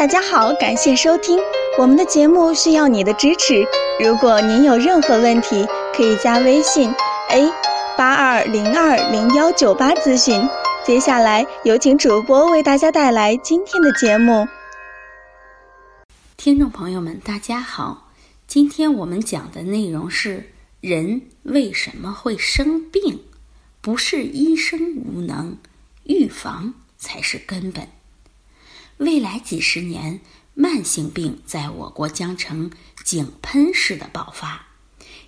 大家好，感谢收听我们的节目，需要你的支持。如果您有任何问题，可以加微信 a 八二零二零幺九八咨询。接下来有请主播为大家带来今天的节目。听众朋友们，大家好，今天我们讲的内容是人为什么会生病？不是医生无能，预防才是根本。未来几十年，慢性病在我国将呈井喷式的爆发。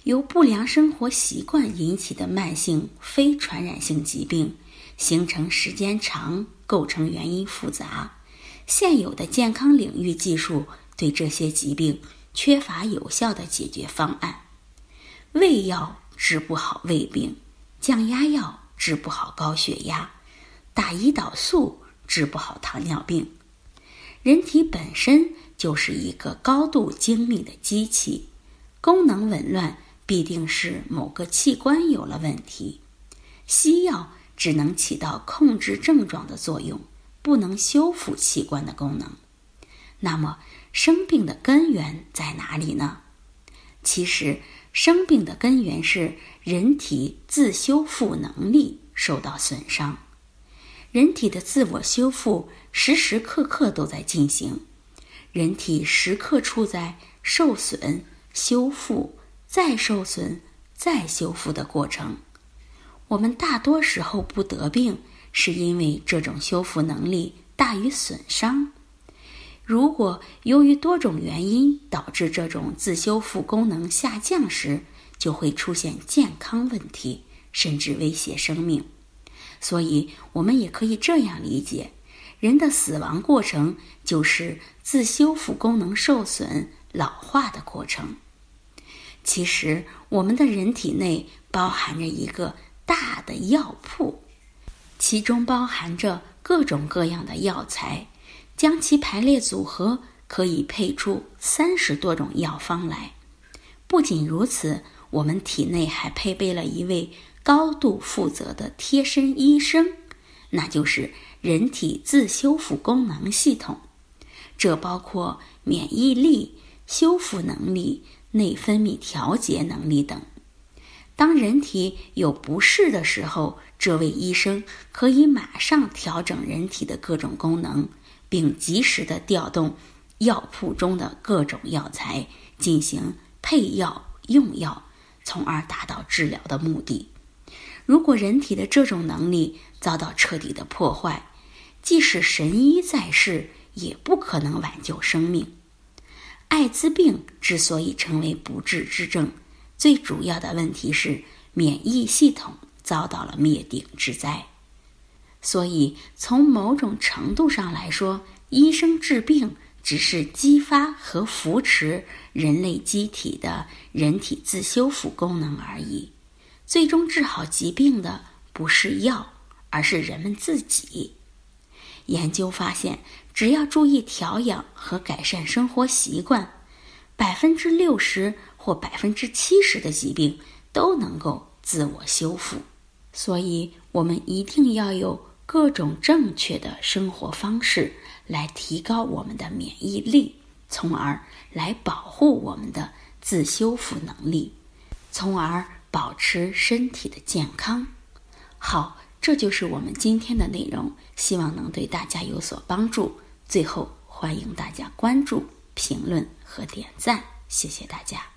由不良生活习惯引起的慢性非传染性疾病，形成时间长，构成原因复杂。现有的健康领域技术对这些疾病缺乏有效的解决方案。胃药治不好胃病，降压药治不好高血压，打胰岛素治不好糖尿病。人体本身就是一个高度精密的机器，功能紊乱必定是某个器官有了问题。西药只能起到控制症状的作用，不能修复器官的功能。那么，生病的根源在哪里呢？其实，生病的根源是人体自修复能力受到损伤。人体的自我修复时时刻刻都在进行，人体时刻处在受损、修复、再受损、再修复的过程。我们大多时候不得病，是因为这种修复能力大于损伤。如果由于多种原因导致这种自修复功能下降时，就会出现健康问题，甚至威胁生命。所以，我们也可以这样理解：人的死亡过程就是自修复功能受损、老化的过程。其实，我们的人体内包含着一个大的药铺，其中包含着各种各样的药材，将其排列组合，可以配出三十多种药方来。不仅如此，我们体内还配备了一位。高度负责的贴身医生，那就是人体自修复功能系统。这包括免疫力、修复能力、内分泌调节能力等。当人体有不适的时候，这位医生可以马上调整人体的各种功能，并及时的调动药铺中的各种药材进行配药用药，从而达到治疗的目的。如果人体的这种能力遭到彻底的破坏，即使神医在世，也不可能挽救生命。艾滋病之所以成为不治之症，最主要的问题是免疫系统遭到了灭顶之灾。所以，从某种程度上来说，医生治病只是激发和扶持人类机体的人体自修复功能而已。最终治好疾病的不是药，而是人们自己。研究发现，只要注意调养和改善生活习惯，百分之六十或百分之七十的疾病都能够自我修复。所以，我们一定要有各种正确的生活方式来提高我们的免疫力，从而来保护我们的自修复能力，从而。保持身体的健康。好，这就是我们今天的内容，希望能对大家有所帮助。最后，欢迎大家关注、评论和点赞，谢谢大家。